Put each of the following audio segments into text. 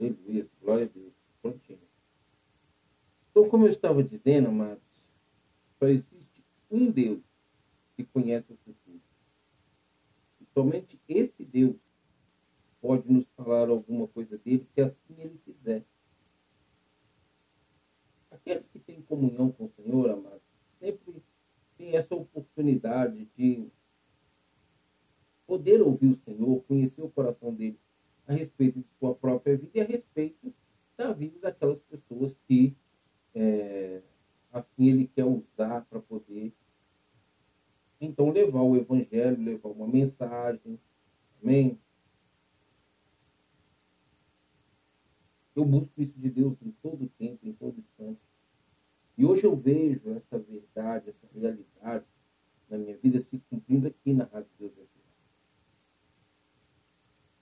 Aleluia, glória a Deus. Prontinho. Então, como eu estava dizendo, amados, só existe um Deus que conhece o futuro. E somente esse Deus pode nos falar alguma coisa dele, se assim ele quiser. Aqueles que têm comunhão com o Senhor, amados, sempre têm essa oportunidade de poder ouvir o Senhor, conhecer o coração dele a respeito de sua própria vida e a respeito da vida daquelas pessoas que é, assim ele quer usar para poder então levar o evangelho, levar uma mensagem. Amém? Eu busco isso de Deus em todo tempo, em todo instante. E hoje eu vejo essa verdade, essa realidade na minha vida se cumprindo aqui na Rádio Deus é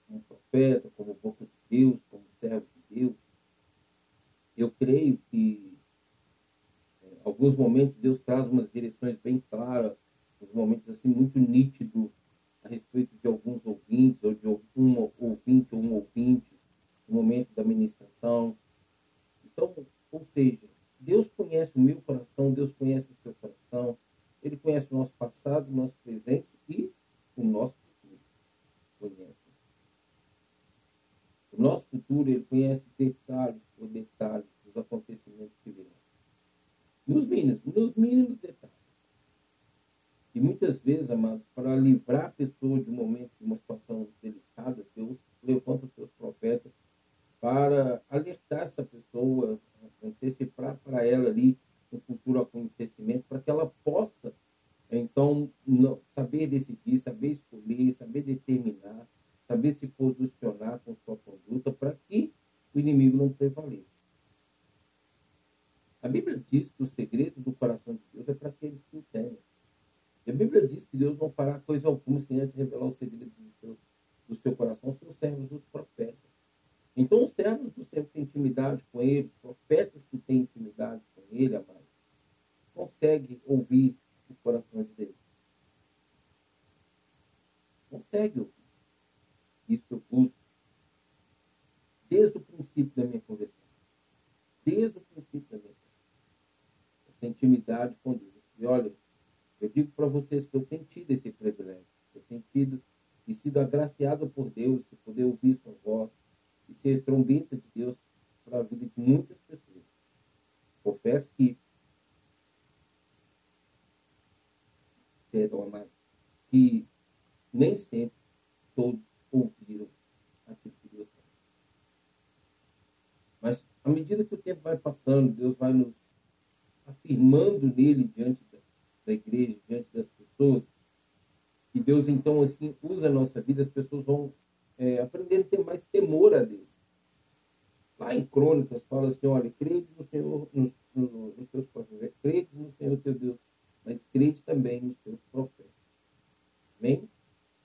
Como profeta, como boca de Deus, como servo de Deus. Eu creio que em é, alguns momentos Deus traz umas direções bem claras, uns momentos assim muito nítidos a respeito de alguns ouvintes, ou de um ouvinte ou um ouvinte, no momento da ministração. Então, ou seja, Deus conhece o meu coração, Deus conhece o seu coração, Ele conhece o nosso passado, o nosso presente e o nosso futuro. Conhece. Nosso futuro, Ele conhece detalhes por detalhes dos acontecimentos que virão. Nos mínimos, nos mínimos detalhes. E muitas vezes, amados, para livrar a pessoa de um momento, de uma situação delicada, Deus levanta os seus profetas para alertar essa pessoa, antecipar para ela ali um futuro acontecimento, para que ela possa, então, saber decidir, saber escolher, saber determinar, saber se posicionar com sua conduta, para que o inimigo não prevaleça. A Bíblia diz que o segredo do coração de Deus é para aqueles que o. E a Bíblia diz que Deus não fará coisa alguma sem antes revelar o segredo do seu, do seu coração aos seus servos, os profetas. Então, os servos do Senhor que têm intimidade com ele, os profetas que têm intimidade com ele, amado, conseguem ouvir o coração de Deus. Consegue ouvir. Isso eu busco desde o princípio da minha conversão. Desde o princípio da minha conversão. Essa intimidade com Deus. E olha, eu digo para vocês que eu tenho tido esse privilégio. Eu tenho tido e sido agraciado por Deus de poder ouvir sua voz, e ser trombeta de Deus para a vida de muitas pessoas. Confesso que, perdão, amado, que nem sempre todos ouviram aquilo que Deus falou. Mas, à medida que o tempo vai passando, Deus vai nos afirmando nele diante da, da igreja, diante das pessoas, e Deus, então, assim, usa a nossa vida, as pessoas vão é, aprendendo a ter mais temor a Deus. Lá em Crônicas fala assim, olha, crede no Senhor, nos, no, nos teus profetas, crede no Senhor teu Deus, mas crede também nos teus profetas. Amém?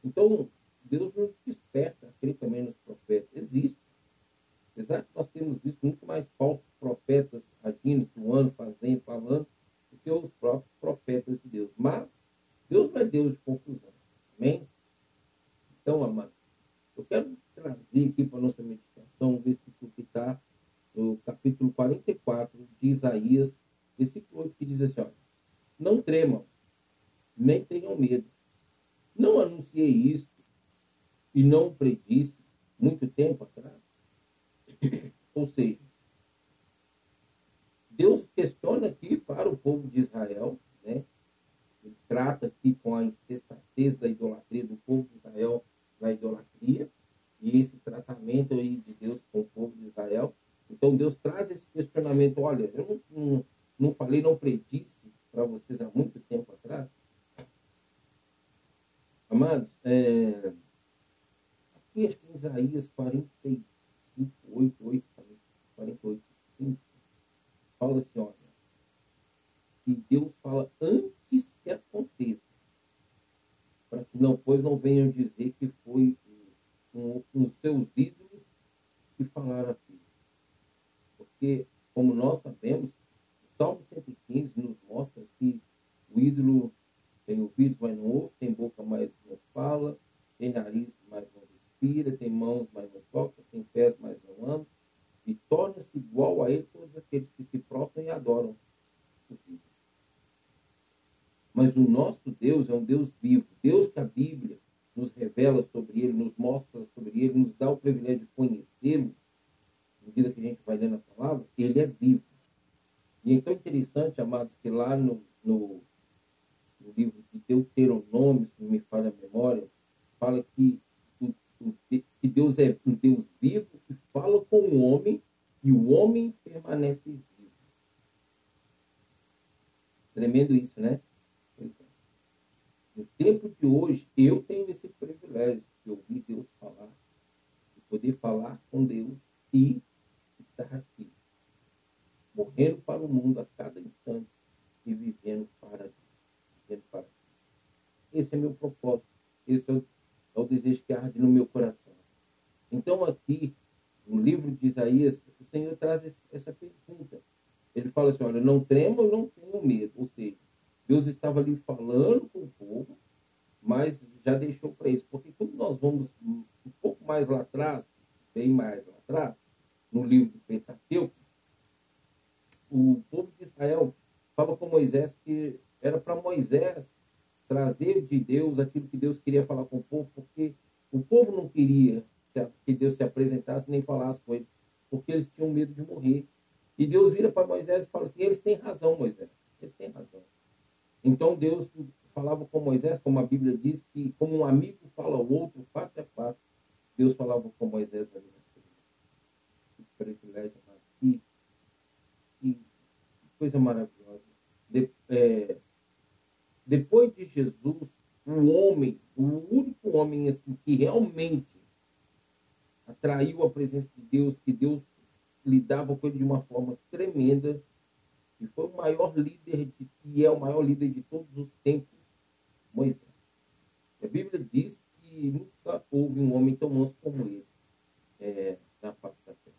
Então, Deus nos desperta crer também nos profetas. Existe. Apesar que nós temos visto muito mais falsos profetas agindo, atuando, fazendo, falando, do que os próprios profetas de Deus. Mas Deus não é Deus de confusão. Amém? Então, amado, eu quero trazer aqui para a nossa meditação um versículo que está no capítulo 44 de Isaías, versículo 8, que diz assim: olha, Não tremam, nem tenham medo. Não anunciei isso e não predisse muito tempo atrás. Ou seja, Deus questiona aqui para o povo de Israel, né? Ele trata aqui com a insensatez da idolatria do povo de Israel na idolatria e esse tratamento aí de Deus com o povo de Israel. Então Deus traz esse questionamento, olha, eu não, não, não falei, não predisse para vocês há muito tempo atrás. Amados, é, que em Isaías 45, 8, 8, 48, 5, fala assim, olha, que Deus fala antes que aconteça para que não, pois não venham dizer que foi com, com seus ídolos que falaram aqui. Porque, como nós sabemos, o Salmo 115 nos mostra que o ídolo tem ouvidos, mas não ouve, tem boca, mas não fala, tem nariz, mas não respira, tem mãos, mas não toca, tem pés, mas não anda, nos dá o privilégio de conhecê-lo, à medida que a gente vai lendo a palavra, ele é vivo. E é tão interessante, amados, que lá no, no, no livro de Deuteronômio, se não me falha a memória, fala que, o, o, que Deus é um Deus vivo que fala com o homem e o homem permanece vivo. Tremendo isso, né? No tempo de hoje, eu tenho esse privilégio de ouvir Deus falar, de poder falar com Deus e estar aqui, morrendo para o mundo a cada instante e vivendo para Deus. Vivendo para Deus. Esse é meu propósito. Esse é o, é o desejo que arde no meu coração. Então, aqui, no livro de Isaías, o Senhor traz essa pergunta. Ele fala assim: olha, não tremam, não tenham medo. Ou seja, Deus estava ali falando com o povo, mas já deixou para eles. Porque quando nós vamos um pouco mais lá atrás, bem mais lá atrás, no livro do Pentateuco, o povo de Israel fala com Moisés que era para Moisés trazer de Deus aquilo que Deus queria falar com o povo, porque o povo não queria que Deus se apresentasse nem falasse com eles, porque eles tinham medo de morrer. E Deus vira para Moisés e fala assim: eles têm razão, Moisés, eles têm razão. Então Deus falava com Moisés, como a Bíblia diz, que como um amigo fala ao outro, face a face, Deus falava com Moisés ali Que privilégio, que, que coisa maravilhosa. De, é, depois de Jesus, o homem, o único homem assim, que realmente atraiu a presença de Deus, que Deus lidava com ele de uma forma tremenda, e foi o maior líder de, e é o maior líder de todos os tempos, Moisés. A Bíblia diz que nunca houve um homem tão manso como ele é, na face da terra.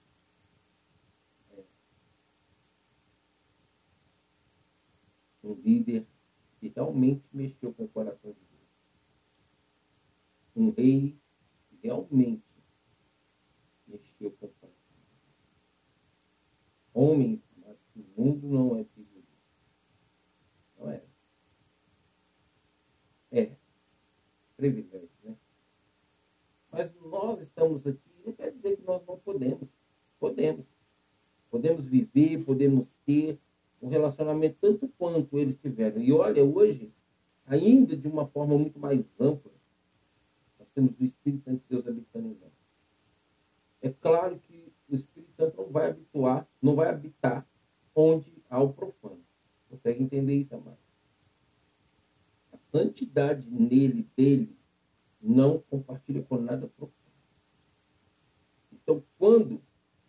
É. Um líder realmente mexeu com o coração de Deus. Um rei realmente mexeu com o coração. Homens o mundo não é filho Não é. É. Privilégio, né? Mas nós estamos aqui, não quer dizer que nós não podemos. Podemos. Podemos viver, podemos ter um relacionamento tanto quanto eles tiveram. E olha, hoje, ainda de uma forma muito mais ampla, nós temos o Espírito Santo de Deus habitando em nós. É claro que o Espírito Santo não vai habituar, não vai habitar onde há o profano. Consegue entender isso, amado? A santidade nele, dele, não compartilha com nada profano. Então, quando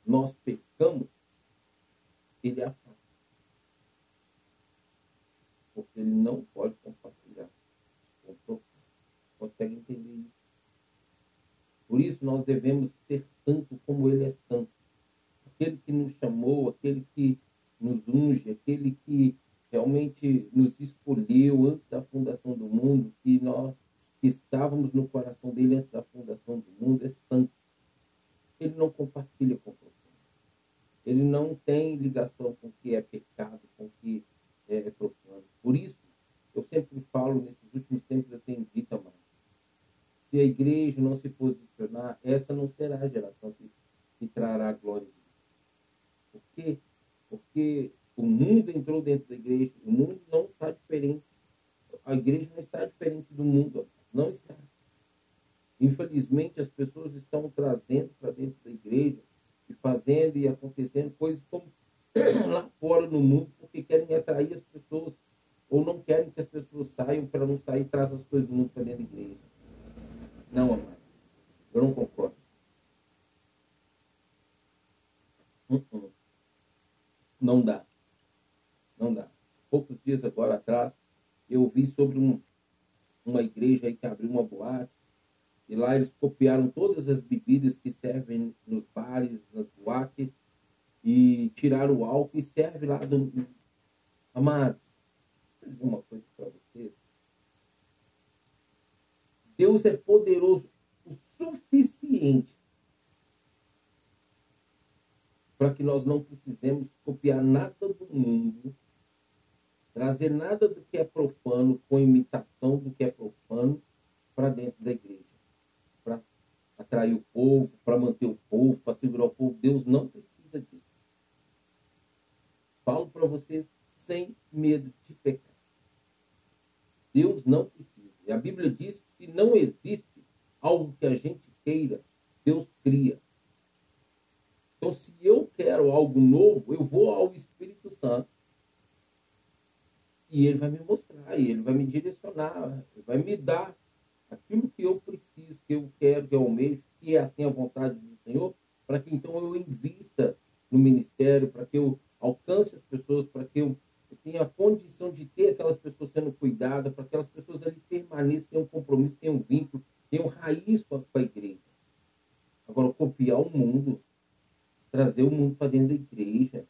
nós pecamos, ele afasta. Porque ele não pode compartilhar com o profano. Consegue entender isso? Por isso, nós devemos ser santo como ele é santo. Aquele que nos chamou, aquele que nos unge, aquele que realmente nos escolheu antes da fundação do mundo, que nós estávamos no coração dele antes da fundação do mundo, é santo. Ele não compartilha com o profano. Ele não tem ligação com o que é pecado, com o que é profano. Por isso, eu sempre falo, nesses últimos tempos eu tenho dito, amado, se a igreja não se posicionar, essa não será a geração que, que trará a glória de Deus. Por quê? Porque o mundo entrou dentro da igreja, o mundo não está diferente. A igreja não está diferente do mundo, não está. Infelizmente, as pessoas estão trazendo para dentro da igreja e fazendo e acontecendo coisas como lá fora no mundo, porque querem atrair as pessoas ou não querem que as pessoas saiam para não sair e traz as coisas do mundo para dentro da igreja. Não, amado. Eu não concordo. Uh -uh. Não dá. Não dá. Poucos dias agora atrás, eu vi sobre um, uma igreja aí que abriu uma boate, e lá eles copiaram todas as bebidas que servem nos bares, nas boates, e tiraram o álcool e serve lá do. Amados, vou dizer uma coisa para vocês. Deus é poderoso o suficiente para que nós não precisemos copiar nada do mundo, trazer nada do que é profano com imitação do que é profano para dentro da igreja, para atrair o povo, para manter o povo, para segurar o povo. Deus não precisa disso. Falo para vocês sem medo de pecar. Deus não precisa. E a Bíblia diz que se não existe algo que a gente queira, Deus cria. Então, se eu quero algo novo, eu vou ao Espírito Santo e ele vai me mostrar, ele vai me direcionar, ele vai me dar aquilo que eu preciso, que eu quero, que eu almejo, que é assim a vontade do Senhor, para que então eu invista no ministério, para que eu alcance as pessoas, para que eu tenha a condição de ter aquelas pessoas sendo cuidadas, para que aquelas pessoas ali permaneçam, tenham um compromisso, tenham um vínculo, tenham raiz com a igreja. Agora, copiar o mundo, trazer o mundo para dentro da igreja,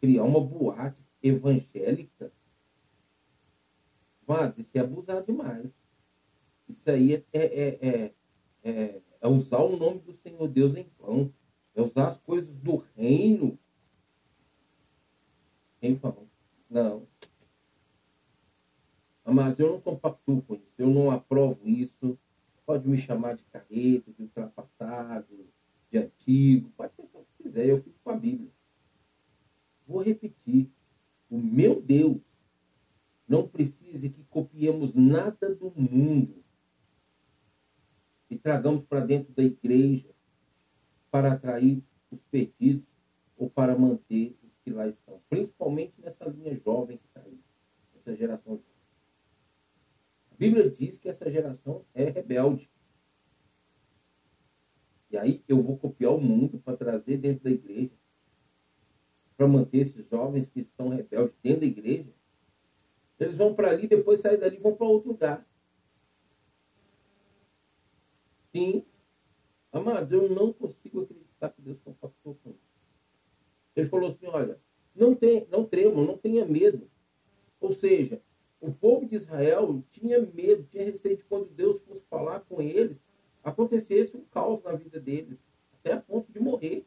criar uma boate evangélica, mas isso é abusar demais. Isso aí é, é, é, é, é usar o nome do Senhor Deus em vão. É usar as coisas do reino em vão. Não. Mas eu não compactuo com isso. Eu não aprovo isso. Pode me chamar de carreta, de ultrapassado, de antigo. Pode pensar o que quiser. Eu fico com a Bíblia. Vou repetir. O meu Deus não precisa que copiemos nada do mundo e tragamos para dentro da igreja para atrair os perdidos ou para manter os que lá estão. Principalmente nessa linha jovem que está aí, essa geração jovem. A Bíblia diz que essa geração é rebelde. E aí eu vou copiar o mundo para trazer dentro da igreja para manter esses jovens que estão rebeldes dentro da igreja. Eles vão para ali, depois saem dali e vão para outro lugar. Sim. Amados, eu não consigo acreditar que Deus compactou com isso. Ele falou assim, olha, não, tem, não tremam, não tenha medo. Ou seja, o povo de Israel tinha medo, tinha receio de quando Deus fosse falar com eles, acontecesse um caos na vida deles, até a ponto de morrer.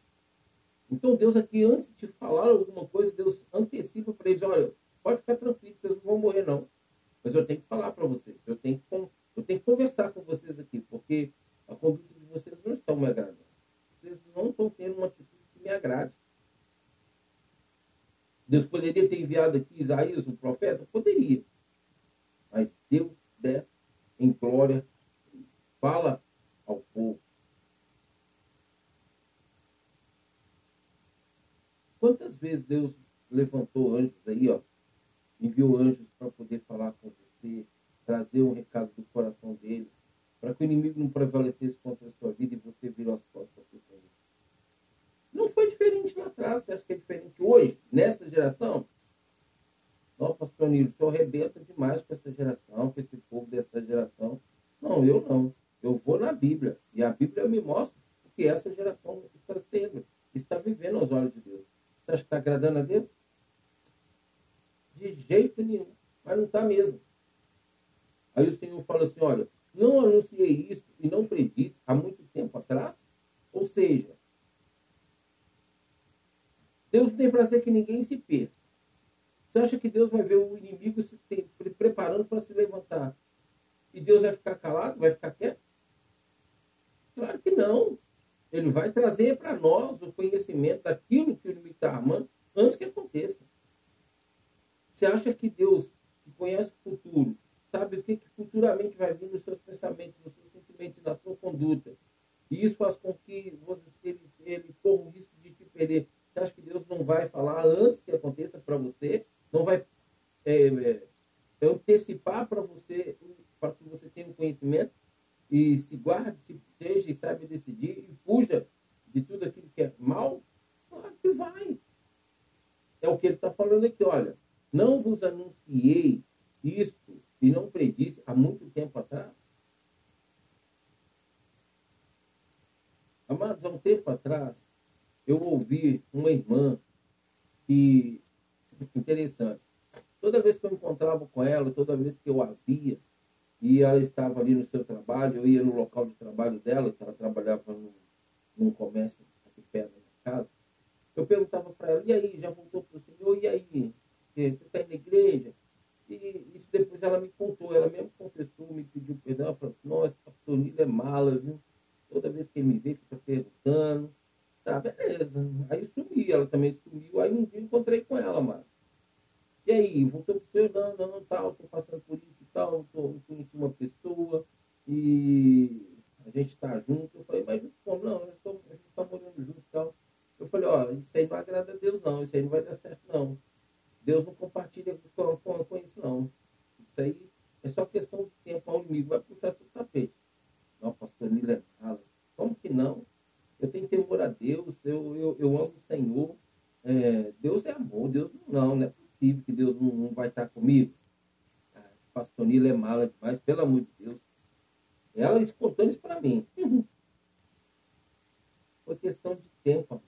Então Deus aqui, antes de falar alguma coisa, Deus antecipa para eles, olha, pode ficar tranquilo, vocês não vão morrer não. Mas eu tenho que falar para vocês, eu tenho, que, eu tenho que conversar com vocês aqui, porque a conduta de vocês não estão me agradando. Vocês não estão tendo uma atitude que me agrade. Deus poderia ter enviado aqui Isaías, o profeta? Poderia. Deus desce em glória, fala ao povo. Quantas vezes Deus levantou anjos aí, ó, enviou anjos para poder falar com você, trazer um recado do coração dele, para que o inimigo não prevalecesse contra a sua vida e você virou as costas para o Senhor. Não foi diferente lá atrás. Você acha que é diferente hoje, nessa geração? Não, pastor Nilo, o senhor arrebenta demais com essa geração, com esse povo dessa geração. Não, eu não. Eu vou na Bíblia. E a Bíblia me mostra o que essa geração está sendo, está vivendo aos olhos de Deus. Você acha que está agradando a Deus? De jeito nenhum. Mas não está mesmo. Aí o Senhor fala assim: olha, não anunciei isso e não predisse há muito tempo atrás? Ou seja, Deus tem para ser que ninguém se perca. Você acha que Deus vai ver o inimigo se preparando para se levantar? E Deus vai ficar calado? Vai ficar quieto? Claro que não. Ele vai trazer para nós o conhecimento daquilo que o inimigo está armando antes que aconteça. Você acha que Deus, que conhece o futuro, sabe o que, que futuramente vai vir nos seus pensamentos, nos seus sentimentos, na sua conduta? E isso faz com que você, ele, ele corra o risco de te perder. Você acha que Deus não vai falar antes que aconteça para você? Não vai é, é, antecipar para você, para que você tenha um conhecimento? e se guarde, se proteja e saiba decidir e fuja de tudo aquilo que é mal, claro que vai. É o que ele está falando aqui, olha. Não vos anunciei isto e não predisse há muito tempo atrás? Amados, há um tempo atrás, eu ouvi uma irmã que, interessante, toda vez que eu encontrava com ela, toda vez que eu a via, e ela estava ali no seu trabalho, eu ia no local de trabalho dela, que ela trabalhava num, num comércio aqui perto da casa. Eu perguntava para ela, e aí, já voltou para o Senhor? E aí, você está na igreja? E isso depois ela me contou, ela mesmo confessou, me pediu perdão, ela falou nossa, pastor Nilo é mala, viu? Toda vez que ele me vê, fica perguntando. Tá, beleza. Aí sumi, ela também sumiu. Aí um dia encontrei com ela, mano. E aí, voltou pro seu, não, não, tal, tô passando por isso e tal, tô, conheci uma pessoa e a gente tá junto. Eu falei, mas como? Não, a gente tá morando junto e tal. Eu falei, ó, isso aí não agrada a Deus não, isso aí não vai dar certo não. Deus não compartilha com, com, com isso não. Isso aí é só questão de tempo, o inimigo vai puxar seu tapete. Não, pastor é mala. Como que não? Eu tenho temor a Deus, eu, eu, eu amo o Senhor. É, Deus é amor, Deus não, não é possível que Deus não, não vai estar comigo. Ah, pastor Nila é mala demais, pelo amor de Deus. Ela contando isso para mim. Foi questão de tempo.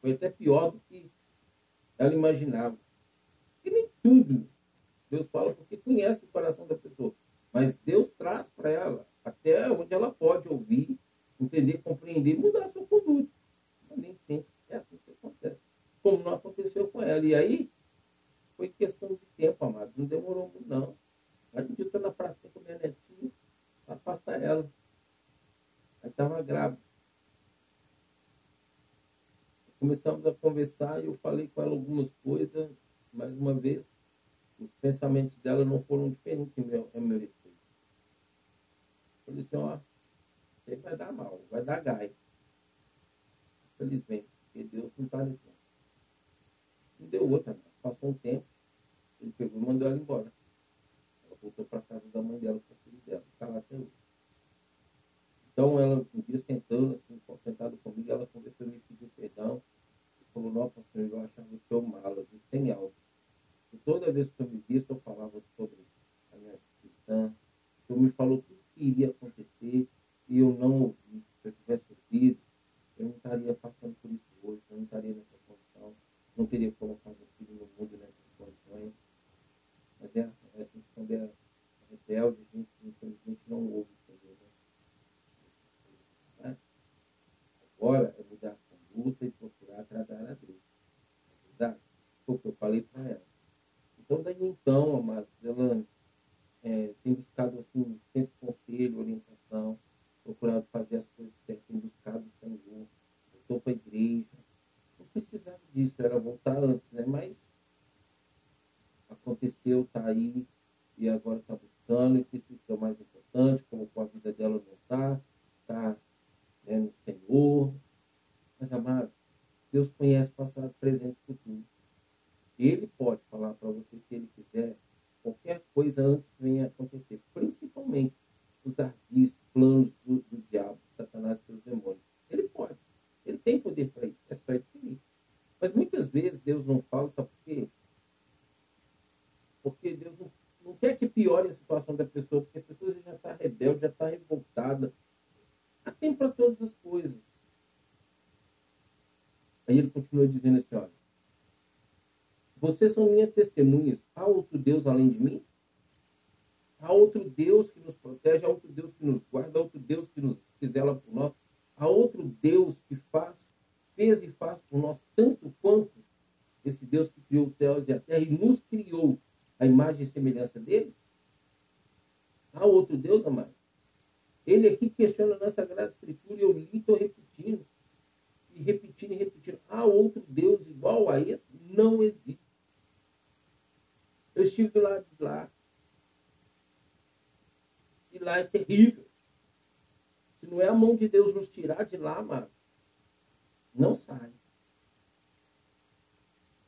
Foi até pior do que ela imaginava. E nem tudo Deus fala porque conhece o coração da pessoa. Mas Deus traz para ela até onde ela pode ouvir, entender, compreender mudar sua conduta. Mas nem sempre é assim que acontece. Como não aconteceu com ela. E aí, foi questão de tempo, amado. Não demorou muito, não. A gente está na praça com minha netinha, para passar ela. Aí estava grávida. Começamos a conversar e eu falei com ela algumas coisas, mais uma vez, os pensamentos dela não foram diferentes em meu, em meu respeito. Eu disse, ó, você vai dar mal, vai dar gai. Infelizmente, porque Deus não está nesse ano. Não deu outra. Passou um tempo, ele pegou e mandou ela embora. Ela voltou para casa da mãe dela, com o filho dela, está lá até hoje. Então, ela, um dia sentando, assim, sentada comigo, ela conversou me pediu perdão. Falou, não, pastor, eu achava o seu mala, tem alto. E toda vez que eu me vi, eu falava sobre a minha cristã. Eu me falou tudo que iria acontecer e eu não. Se eu tivesse ouvido, eu não estaria passando por isso hoje, eu não estaria nessa condição, não teria colocado o filho no mundo nessas condições. Mas é, a gente, quando é rebelde, a gente infelizmente não ouve. Né? Agora é mudar a conduta e procurar agradar a Deus. É verdade? Foi o que eu falei para ela. Então, daí então, amados, ela é, tem buscado assim, sempre conselho, orientação, procurado fazer as coisas certas, tem buscado Senhor, voltou para a igreja. Não precisava disso, era voltar antes, né? Mas aconteceu, está aí, e agora está buscando, e que isso é o mais importante, colocou a vida dela no altar, está né, no Senhor. Mas, amados, Deus conhece passado, presente e futuro. Ele pode falar para você, se ele quiser, qualquer coisa antes que venha acontecer. Principalmente os ardis, planos do, do diabo, Satanás e seus demônios. Ele pode. Ele tem poder para isso. É só ele querer. Mas muitas vezes Deus não fala, sabe por quê? Porque Deus não, não quer que piore a situação da pessoa, porque a pessoa já está rebelde, já está revoltada. Há tempo para todas as coisas. Aí ele continua dizendo assim, olha, vocês são minhas testemunhas. Há outro Deus além de mim? Há outro Deus que nos protege, há outro Deus que nos guarda, há outro Deus que nos fizela por nós. Há outro Deus que faz, fez e faz por nós tanto quanto esse Deus que criou os céus e a terra e nos criou a imagem e semelhança dele? Há outro Deus, amado? Ele aqui questiona na Sagrada Escritura e eu li e estou repetindo. E repetindo e repetindo. Há outro Deus igual a esse? Não existe. Eu estive do lado de lá. E lá é terrível. Se não é a mão de Deus nos tirar de lá, mano, não sai.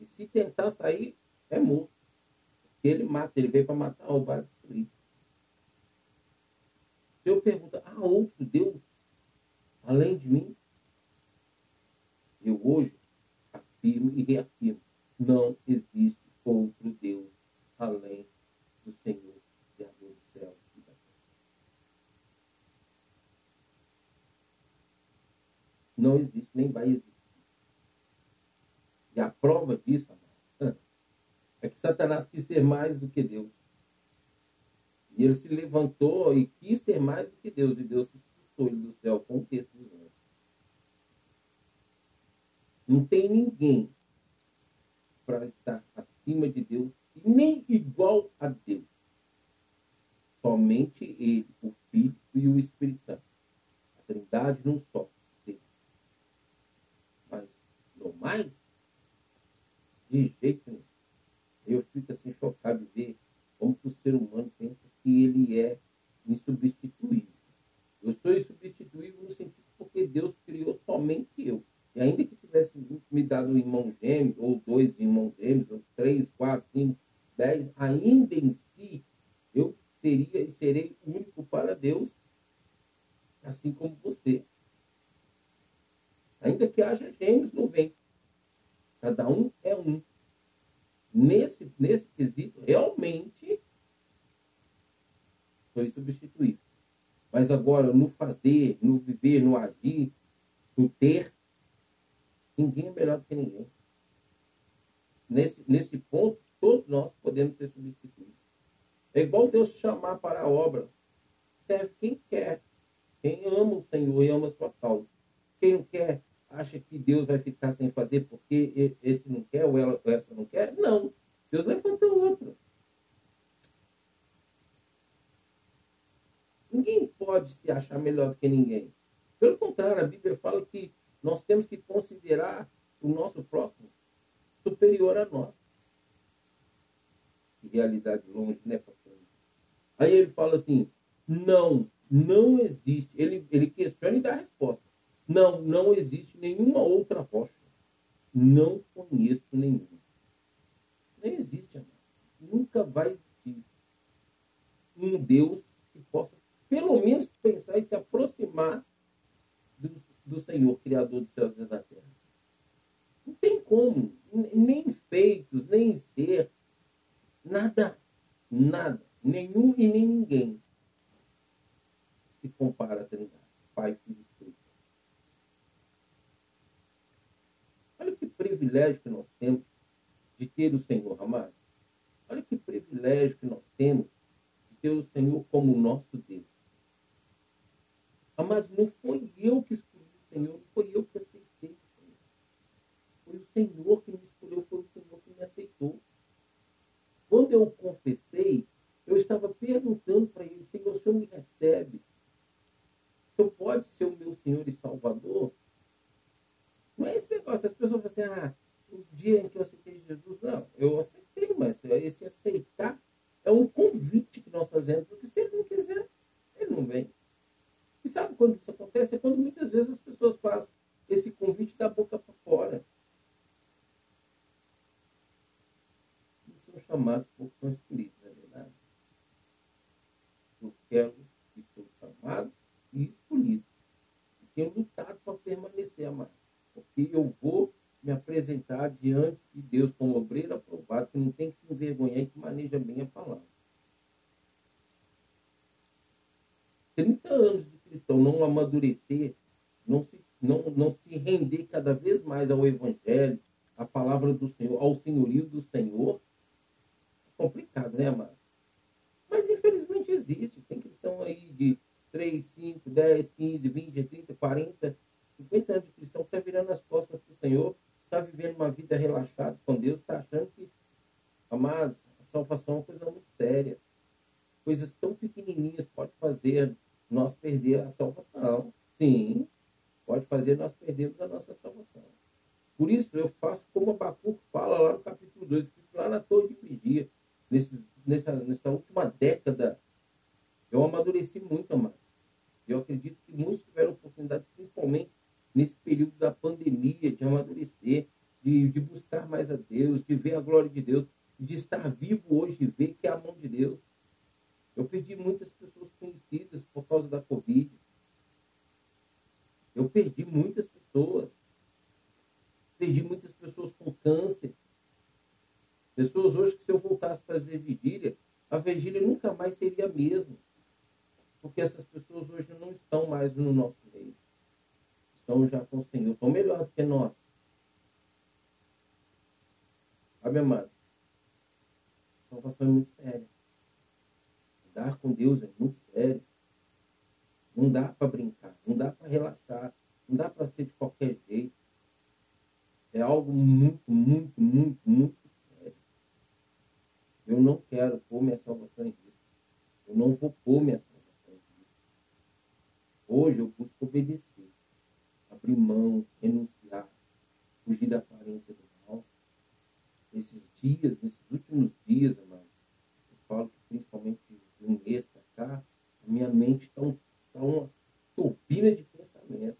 E se tentar sair, é morto. Porque ele veio para matar, roubar, destruir. Se eu pergunto, há outro Deus além de mim? Eu hoje afirmo e reafirmo, não existe outro Deus além do Senhor, Criador do céu e da terra. Não existe, nem vai existir. E a prova disso, é que Satanás quis ser mais do que Deus. E ele se levantou e quis ser mais do que Deus. E Deus expulsou ele do céu com o texto dos anjos. Não tem ninguém para estar acima de Deus nem igual a Deus. Somente Ele, o Filho e o Espírito Santo. Trindade num só. Mas, no mais, de jeito nenhum. Eu fico assim chocado de ver como que o ser humano pensa que ele é insubstituível. Eu sou insubstituível no sentido porque Deus criou somente eu. E ainda que tivesse me dado um irmão gêmeo, ou dois irmãos gêmeos, ou três, quatro, cinco, dez, ainda em si, eu seria e serei único para Deus, assim como você. Ainda que haja gêmeos no ventre. Cada um é um. Nesse, nesse quesito, realmente, foi substituído. Mas agora, no fazer, no viver, no agir, no ter, ninguém é melhor do que ninguém. Nesse, nesse ponto, todos nós podemos ser substituídos. É igual Deus chamar para a obra. Serve quem quer. Quem ama o Senhor e ama a sua causa. Quem não quer, acha que Deus vai ficar sem fazer porque esse não quer ou ela, essa não quer? Não. Deus levanta outro. Ninguém pode se achar melhor do que ninguém. Pelo contrário, a Bíblia fala que nós temos que considerar o nosso próximo superior a nós. Que realidade longe, né, pastor? Aí ele fala assim: não, não existe. Ele, ele questiona e dá a resposta. Não, não existe nenhuma outra rocha. Não conheço nenhuma. Não existe, amado. Nunca vai existir um Deus que possa, pelo menos, pensar e se aproximar do, do Senhor, Criador dos céus e da terra. Não tem como. Nem feitos, nem ser. Nada. Nada. Nenhum e nem ninguém se compara a Trindade. Pai, Filho e Espírito. Olha que privilégio que nós temos de ter o Senhor, amado. Olha que privilégio que nós temos de ter o Senhor como nosso Deus. Amados, não foi eu que escolhi o Senhor, não foi eu que aceitei. Foi o Senhor que me escolheu, foi o Senhor que me aceitou. Quando eu confessei, eu estava perguntando para ele, Senhor, o Senhor me recebe? O Senhor pode ser o meu Senhor e Salvador? Não é esse negócio, as pessoas falam assim, ah, o dia em que eu aceitei Jesus, não, eu aceitei, mas esse aceitar é um convite que nós fazemos, porque se ele não quiser, ele não vem. E sabe quando isso acontece? É quando muitas vezes as pessoas fazem esse convite da boca para fora. Não são chamados por são escolhidos, é verdade? Eu quero e sou chamado e escolhido. E tenho lutado para permanecer, amado. Porque eu vou me apresentar diante de Deus como obreiro aprovado, que não tem que se envergonhar e que maneja bem a palavra. 30 anos de cristão não amadurecer, não se, não, não se render cada vez mais ao Evangelho, à palavra do Senhor, ao senhorio do Senhor, é complicado, né, amados? Mas infelizmente existe. Tem cristão aí de 3, 5, 10, 15, 20, 30, 40, 50 anos de cristão está virando as costas para o Senhor está vivendo uma vida relaxada com Deus, está achando que, amados, a salvação é uma coisa muito séria. Coisas tão pequenininhas pode fazer nós perder a salvação. Sim, pode fazer nós perdermos a nossa salvação. Por isso eu faço como Abacuco fala lá no capítulo 2, lá na torre de vigia. Nesse, nessa, nessa última década, eu amadureci muito, amados. Eu acredito que muitos tiveram oportunidade, principalmente nesse período da pandemia, de amadurecer, de, de buscar mais a Deus, de ver a glória de Deus, de estar vivo hoje e ver que é a mão de Deus. Eu perdi muitas pessoas conhecidas por causa da Covid. Eu perdi muitas pessoas. Perdi muitas pessoas com câncer. Pessoas hoje que se eu voltasse a fazer vigília, a vigília nunca mais seria a mesma. Porque essas pessoas hoje não estão mais no nosso meio estão já com o Senhor, estão melhor do que nós. Sabe, amados? Salvação é muito séria. Andar com Deus é muito sério. Não dá para brincar, não dá para relaxar, não dá para ser de qualquer jeito. É algo muito, muito, muito, muito. Eu não quero pôr minha salvação em risco. Eu não vou pôr minha salvação em risco. Hoje eu busco obedecer, abrir mão, renunciar, fugir da aparência do mal. Nesses dias, nesses últimos dias, amado, eu falo que principalmente de um mês para cá, a minha mente está um, tá uma turbina de pensamento.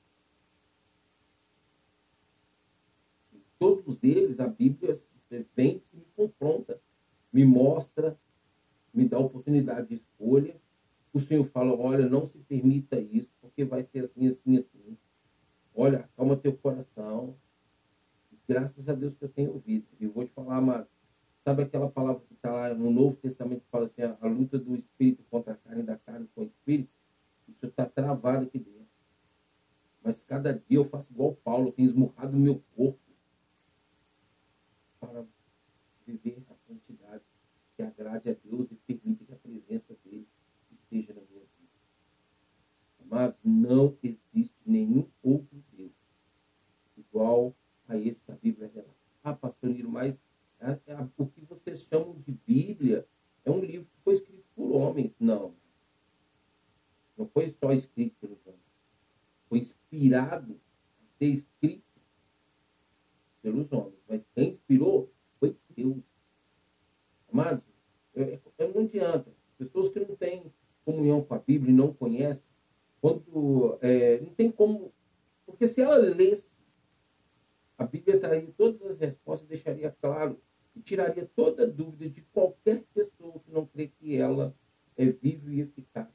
Todos eles, a Bíblia vem e me confronta, me mostra, me dá oportunidade de escolha. O Senhor fala, olha, não se permita isso, porque vai ser assim, assim, assim. Olha, acalma teu coração. Graças a Deus que eu tenho ouvido. E vou te falar, amado, sabe aquela palavra que está lá no Novo Testamento que fala assim, a, a luta do espírito contra a carne, da carne com o espírito? Isso está travado aqui dentro. Mas cada dia eu faço igual Paulo, eu tenho esmurrado o meu corpo para viver que agrade a Deus e permite que a presença dele esteja na minha vida. Amados, não existe nenhum outro Deus igual a esse que a Bíblia relata. Ah, pastor Niro, mas o que vocês chamam de Bíblia é um livro que foi escrito por homens. Não. Não foi só escrito pelos homens. Foi inspirado a ser escrito pelos homens. Mas quem inspirou foi Deus. Amados, é, é, não adianta. Pessoas que não têm comunhão com a Bíblia e não conhecem, quando é, não tem como. Porque se ela lesse, a Bíblia traria todas as respostas, deixaria claro e tiraria toda dúvida de qualquer pessoa que não crê que ela é viva e eficaz.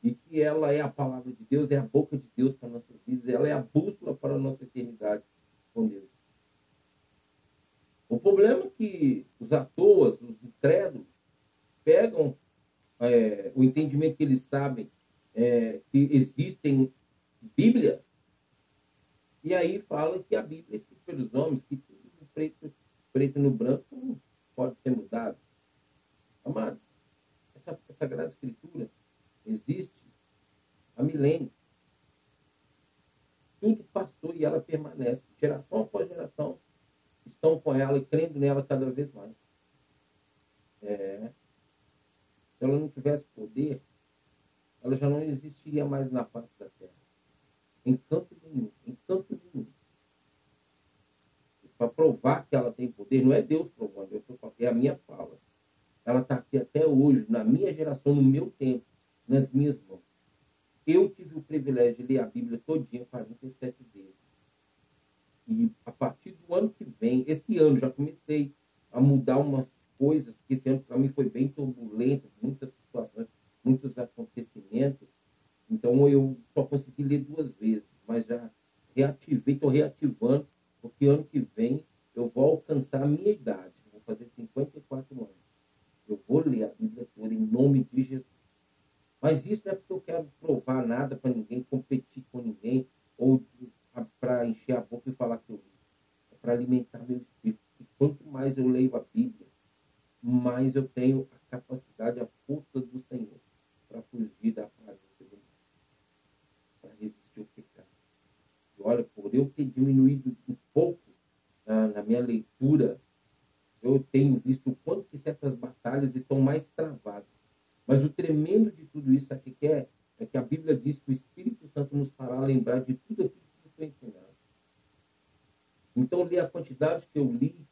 E que ela é a palavra de Deus, é a boca de Deus para nossas vidas, ela é a bússola para a nossa eternidade com Deus. O problema é que os atores, os incrédulos, pegam é, o entendimento que eles sabem é, que existem Bíblia, e aí falam que a Bíblia é escrita pelos homens, que tudo preto, preto no branco pode ser mudado. Amados, essa, essa Sagrada Escritura existe há milênios. Tudo passou e ela permanece. Geração após geração estão com ela e crendo nela cada vez mais. É, se ela não tivesse poder, ela já não existiria mais na face da terra. Em canto nenhum. Em canto nenhum. Para provar que ela tem poder, não é Deus provando, eu falando, é a minha fala. Ela está aqui até hoje, na minha geração, no meu tempo, nas minhas mãos. Eu tive o privilégio de ler a Bíblia todinha 47 vezes. E a partir do ano que vem, esse ano já comecei a mudar umas coisas, porque esse ano para mim foi bem turbulento, muitas situações, muitos acontecimentos. Então eu só consegui ler duas vezes, mas já reativei, estou reativando, porque ano que vem eu vou alcançar a minha idade, vou fazer 54 anos. Eu vou ler a Bíblia toda em nome de Jesus. Mas isso não é porque eu quero provar nada para ninguém, competir com ninguém, ou para encher a boca e falar que eu li. É para alimentar meu espírito. E quanto mais eu leio a Bíblia, mais eu tenho a capacidade, a força do Senhor para fugir da aparência do para resistir ao pecado. E olha, por eu ter diminuído um pouco na, na minha leitura, eu tenho visto o quanto que certas batalhas estão mais travadas. Mas o tremendo de tudo isso, o que é? É que a Bíblia diz que o Espírito Santo nos fará lembrar de tudo aquilo Então, ler a quantidade que eu li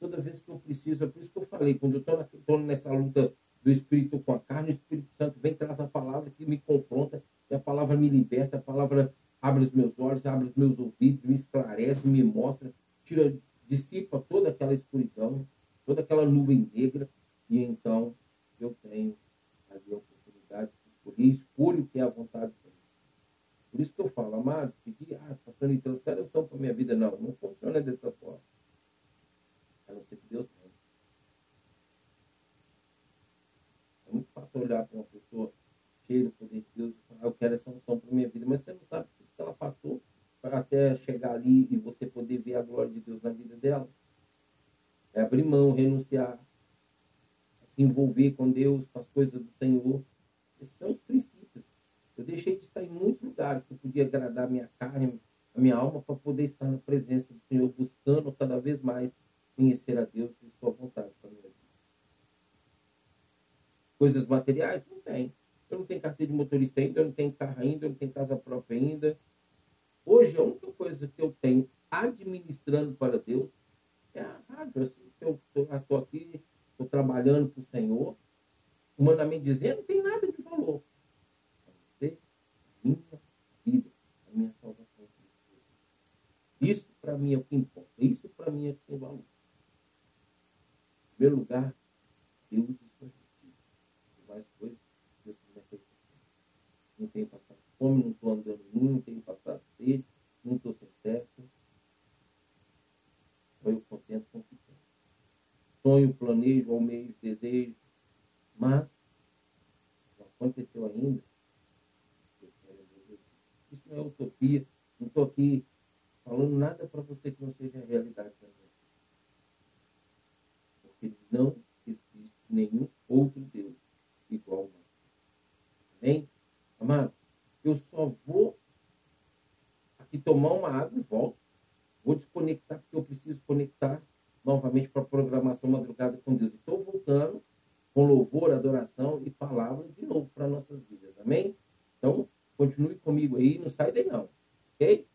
toda vez que eu preciso. É por isso que eu falei, quando eu estou nessa luta do Espírito com a carne, o Espírito Santo vem traz a palavra que me confronta, e a palavra me liberta, a palavra abre os meus olhos, abre os meus ouvidos, me esclarece, me mostra, tira, dissipa toda aquela escuridão, toda aquela nuvem negra, e então eu tenho a oportunidade de escolher, escolho o que é a vontade. Por isso que eu falo, amados, pedir, ah, pastor, então, os caras são para minha vida. Não, não funciona dessa forma a não ser que Deus mande. É muito fácil olhar para uma pessoa cheia do poder de Deus e falar, eu quero essa unção para minha vida, mas você não sabe o que ela passou para até chegar ali e você poder ver a glória de Deus na vida dela. É abrir mão, renunciar, se envolver com Deus, com as coisas do Senhor. Esses são. Eu deixei de estar em muitos lugares que eu podia agradar a minha carne, a minha alma, para poder estar na presença do Senhor, buscando cada vez mais conhecer a Deus e sua vontade para minha vida. Coisas materiais? Não tem. eu não tenho carteira de motorista ainda, eu não tenho carro ainda, eu não tenho casa própria ainda. Hoje, a única coisa que eu tenho administrando para Deus é a rádio. Assim, eu estou aqui, estou trabalhando para o Senhor, humanamente dizendo, não tem nada de valor. A você, a minha vida, a minha salvação. Isso para mim é o que importa. Isso para mim é o que tem valor. Em primeiro lugar, Deus e sua justiça. Mais coisas, Deus quiser feito. Não tenho passado fome, não estou andando nu, não tenho passado sede, não estou sem teto. Estou eu contento com o que tenho. Sonho, planejo, almejo, desejo, mas não aconteceu ainda. Isso não é utopia. Não estou aqui falando nada para você que não seja a realidade da minha vida. Porque não existe nenhum outro Deus igual a. Amém? Amado, eu só vou aqui tomar uma água e volto. Vou desconectar porque eu preciso conectar novamente para a programação Madrugada com Deus. Estou voltando com louvor, adoração e palavra de novo para nossas vidas. Amém? Então, continue comigo aí, não sai daí não. Ok?